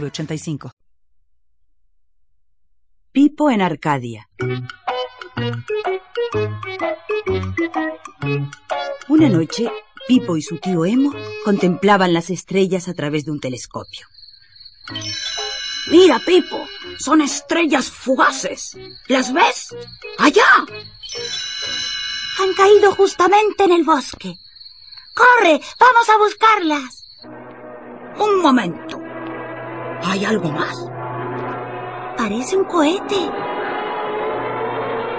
906985. Pipo en Arcadia. Una noche, Pipo y su tío Emo contemplaban las estrellas a través de un telescopio. Mira, Pipo, son estrellas fugaces. ¿Las ves? ¡Allá! Han caído justamente en el bosque. ¡Corre! ¡Vamos a buscarlas! Un momento. ¿Hay algo más? Parece un cohete.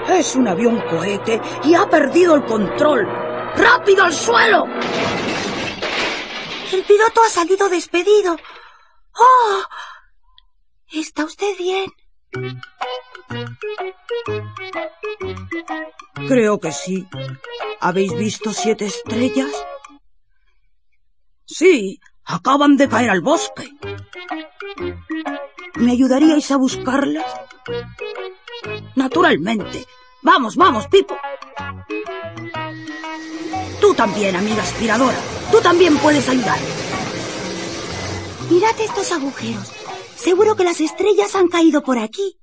Es un avión cohete y ha perdido el control. ¡Rápido al suelo! El piloto ha salido despedido. ¡Oh! ¿Está usted bien? Creo que sí. ¿Habéis visto siete estrellas? Sí, acaban de caer al bosque. ¿Me ayudaríais a buscarlas? Naturalmente. Vamos, vamos, Pipo. Tú también, amiga aspiradora. Tú también puedes ayudar. Mirad estos agujeros. Seguro que las estrellas han caído por aquí.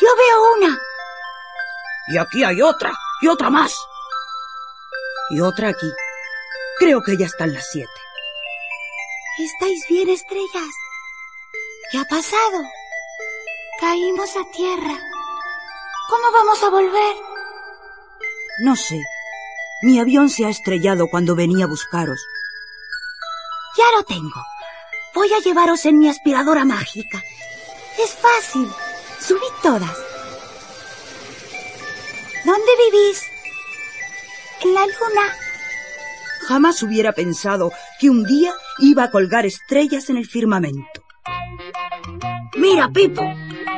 Yo veo una. Y aquí hay otra. Y otra más. Y otra aquí. Creo que ya están las siete. ¿Estáis bien, estrellas? ¿Qué ha pasado? Caímos a tierra. ¿Cómo vamos a volver? No sé. Mi avión se ha estrellado cuando venía a buscaros. Ya lo tengo. Voy a llevaros en mi aspiradora mágica. Es fácil. Subid todas. ¿Dónde vivís? En la luna. Jamás hubiera pensado que un día iba a colgar estrellas en el firmamento. Mira, Pipo,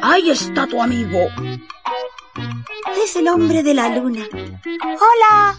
ahí está tu amigo. Es el hombre de la luna. Hola.